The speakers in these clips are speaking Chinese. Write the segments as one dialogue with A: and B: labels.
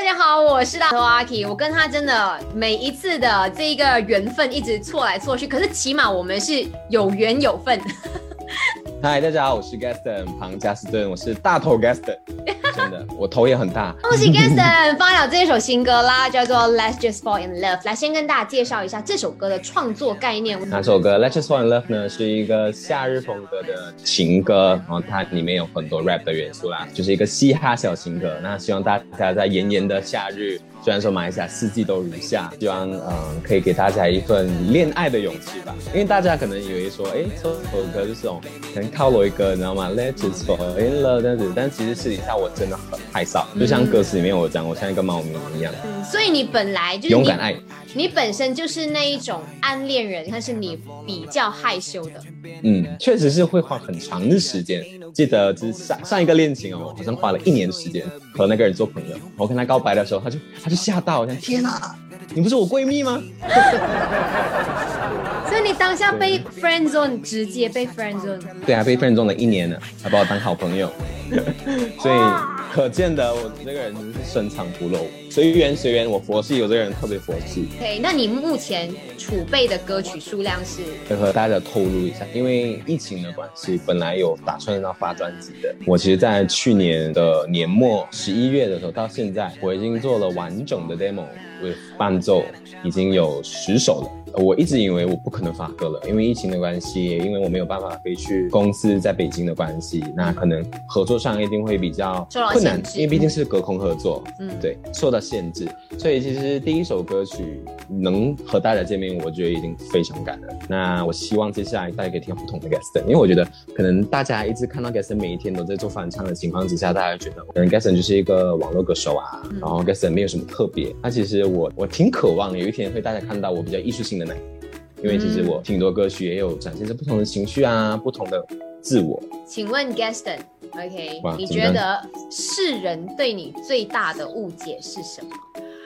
A: 大家好，我是大头阿 K。我跟他真的每一次的这一个缘分一直错来错去，可是起码我们是有缘有份。
B: 嗨，大家好，我是 Gaston 庞加斯顿，我是大头 Gaston，真的，我头也很大。
A: 恭喜 Gaston 发了这首新歌啦，叫做 Let's Just Fall in Love。来，先跟大家介绍一下这首歌的创作概念。
B: 哪首歌 Let's Just Fall in Love 呢？是一个夏日风格的情歌，然后它里面有很多 rap 的元素啦，就是一个嘻哈小情歌。那希望大家在炎炎的夏日。虽然说马来西亚四季都如夏，希望嗯可以给大家一份恋爱的勇气吧。因为大家可能以为说，哎，这首歌就是这种可能靠了一个，你知道吗？Let's fall in love 这样子。但其实私底下我真的很害臊，就像歌词里面我讲，我像一个猫咪一样。
A: 所以你本来就是
B: 勇敢爱，
A: 你本身就是那一种暗恋人，但是你比较害羞的。
B: 嗯，确实是会花很长的时间。记得就是上上一个恋情哦，好像花了一年的时间和那个人做朋友。我跟他告白的时候，他就他就吓到，想天哪，你不是我闺蜜吗？
A: 所以你当下被 friend zone，直接被 friend zone。
B: 对啊，被 friend zone 了一年了，还把我当好朋友。所以可见的，我这个人真是深藏不露，随缘随缘。我佛系，有这个人特别佛系。
A: 对，那你目前储备的歌曲数量是？
B: 和大家透露一下，因为疫情的关系，本来有打算要发专辑的。我其实，在去年的年末十一月的时候，到现在我已经做了完整的 demo。伴奏已经有十首了。我一直以为我不可能发歌了，因为疫情的关系，因为我没有办法飞去公司在北京的关系，那可能合作上一定会比较困难，因为毕竟是隔空合作，嗯，对，受到限制。所以其实第一首歌曲能和大家见面，我觉得已经非常感恩。那我希望接下来大家可以听不同的 Gaston，因为我觉得可能大家一直看到 Gaston 每一天都在做翻唱的情况之下，大家觉得可能 Gaston 就是一个网络歌手啊，然后 Gaston 没有什么特别。那其实我我挺渴望有一天会大家看到我比较艺术性的那一面，因为其实我挺多歌曲也有展现着不同的情绪啊，不同的自我。
A: 请问 Gaston，OK，你觉得世人对你最大的误解是什么？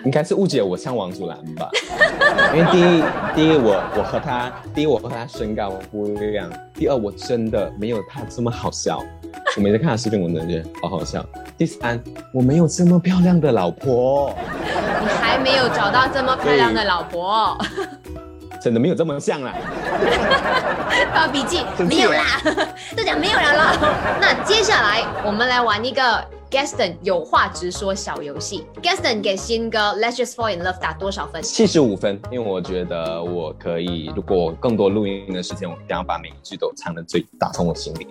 B: 应该是误解我像王祖蓝吧，因为第一，第一我我和他，第一我和他身高不一样，第二我真的没有他这么好笑。我每次看他视频，我都觉得好好笑。第三，我没有这么漂亮的老婆。
A: 你还没有找到这么漂亮的老婆。
B: 真的没有这么像啦。
A: 发笔记没有啦，都讲没有人了。那接下来我们来玩一个。Gaston 有话直说小游戏，Gaston 给新歌《Let's Just Fall in Love》打多少分？
B: 七十五分，因为我觉得我可以，如果更多录音的时间，我一定要把每一句都唱的最打从我心里。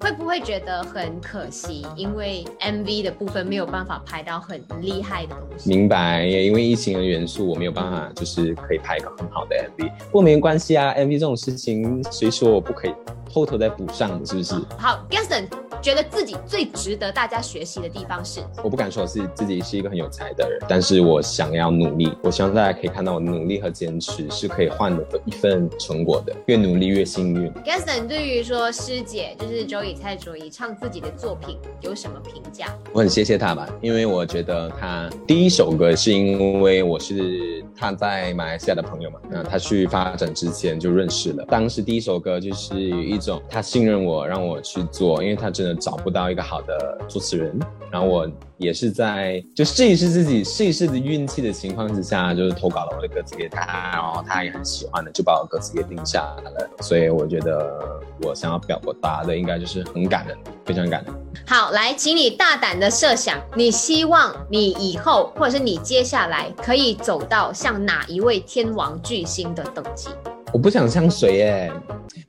A: 会不会觉得很可惜？因为 MV 的部分没有办法拍到很厉害的东西。
B: 明白，也因为疫情的元素，我没有办法就是可以拍一个很好的 MV。不过没关系啊，MV 这种事情，谁说我不可以后头再补上？是不是？
A: 好，Gaston。觉得自己最值得大家学习的地方是，
B: 我不敢说是自己是一个很有才的人，但是我想要努力，我希望大家可以看到我努力和坚持是可以换得一份成果的，越努力越幸运。
A: Gaston 对于说师姐就是周以蔡卓宜唱自己的作品有什么评价？
B: 我很谢谢他吧，因为我觉得他第一首歌是因为我是他在马来西亚的朋友嘛，那他去发展之前就认识了，当时第一首歌就是一种他信任我让我去做，因为他真的。找不到一个好的作词人，然后我也是在就试一试自己试一试的运气的情况之下，就是投稿了我的歌词给他，然后他也很喜欢的，就把我歌词给定下来了。所以我觉得我想要表达的应该就是很感人，非常感人。
A: 好，来，请你大胆的设想，你希望你以后或者是你接下来可以走到像哪一位天王巨星的等级？
B: 我不想像谁耶。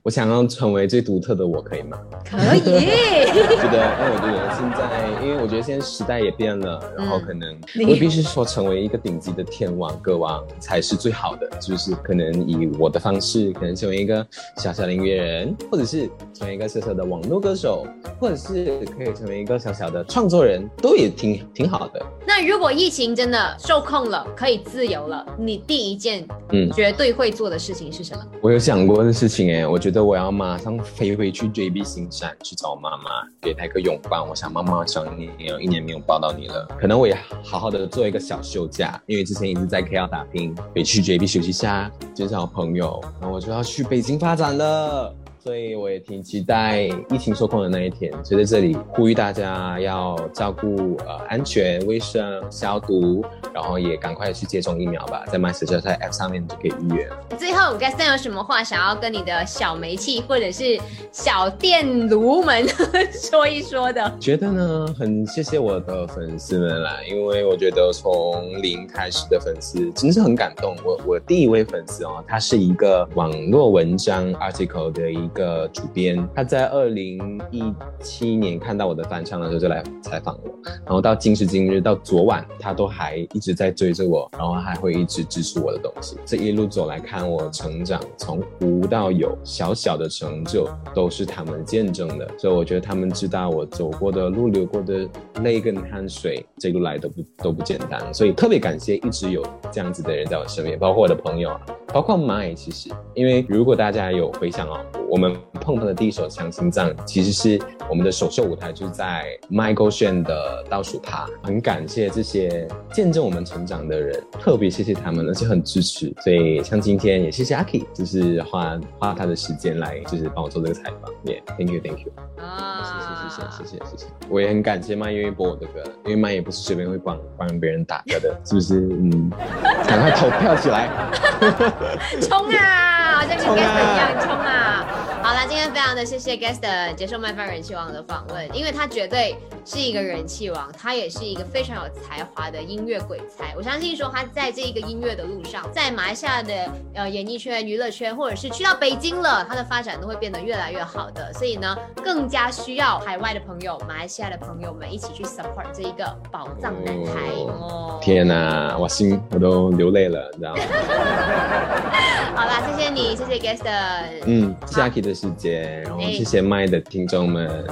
B: 我想要成为最独特的我，可以吗？
A: 可以。觉
B: 得，因为我觉得现在，因为我觉得现在时代也变了，然后可能未必是说成为一个顶级的天王歌王才是最好的，就是可能以我的方式，可能成为一个小小的音乐人，或者是成为一个小小的网络歌手，或者是可以成为一个小小的创作人，都也挺挺好的。
A: 那如果疫情真的受控了，可以自由了，你第一件嗯绝对会做的事情是什么？
B: 我有想过的事情哎，我觉。得我要马上飞回去 JB 新山去找妈妈，给她一个拥抱。我想妈妈想你，有一年没有抱到你了。可能我也好好的做一个小休假，因为之前一直在 KL 打拼，回去 JB 休息下，介绍朋友。然后我就要去北京发展了。所以我也挺期待疫情受控的那一天。所以在这里呼吁大家要照顾呃安全、卫生、消毒，然后也赶快去接种疫苗吧，在 My s t e r 在 App 上面就可以预约了。
A: 最后，Gaston 有什么话想要跟你的小煤气或者是小电炉们 说一说的？
B: 觉得呢，很谢谢我的粉丝们啦，因为我觉得从零开始的粉丝真的是很感动。我我第一位粉丝哦，他是一个网络文章 article 的一个主编，他在二零一七年看到我的翻唱的时候就来采访我，然后到今时今日到昨晚，他都还一直在追着我，然后还会一直支持我的东西。这一路走来看我成长，从无到有，小小的成就都是他们见证的，所以我觉得他们知道我走过的路、流过的泪跟汗水，这一路来都不都不简单，所以特别感谢一直有这样子的人在我身边，包括我的朋友，包括 My，其实因为如果大家有回想哦，我们碰碰的第一首《强心脏》其实是我们的首秀舞台，就是在 Michael 炫的倒数趴，很感谢这些见证我们成长的人，特别谢谢他们，而且很支持，所以像今天也谢谢阿 K，就是花花他的时间来，就是帮我做这个采访，也 Thank you，Thank you，啊，谢谢谢谢谢谢谢谢，我也很感谢 My 愿意播我的歌，因为 My 也不是随便会帮帮别人打歌的，是不是？嗯，赶快投票起来，
A: 冲啊，好像跟 g u e s t 一样冲啊！好了，今天非常的谢谢 Guest 接受麦饭人气王的访问，因为他绝对是一个人气王，他也是一个非常有才华的音乐鬼才。我相信说他在这一个音乐的路上，在马来西亚的呃演艺圈、娱乐圈，或者是去到北京了，他的发展都会变得越来越好的。所以呢，更加需要海外的朋友、马来西亚的朋友们一起去 support 这一个宝藏男孩哦。
B: 天哪，我心我都流泪了，你知道吗？
A: 好啦，谢谢你，谢谢 Guest。
B: 嗯，下期的。时间，然后谢谢麦的听众们。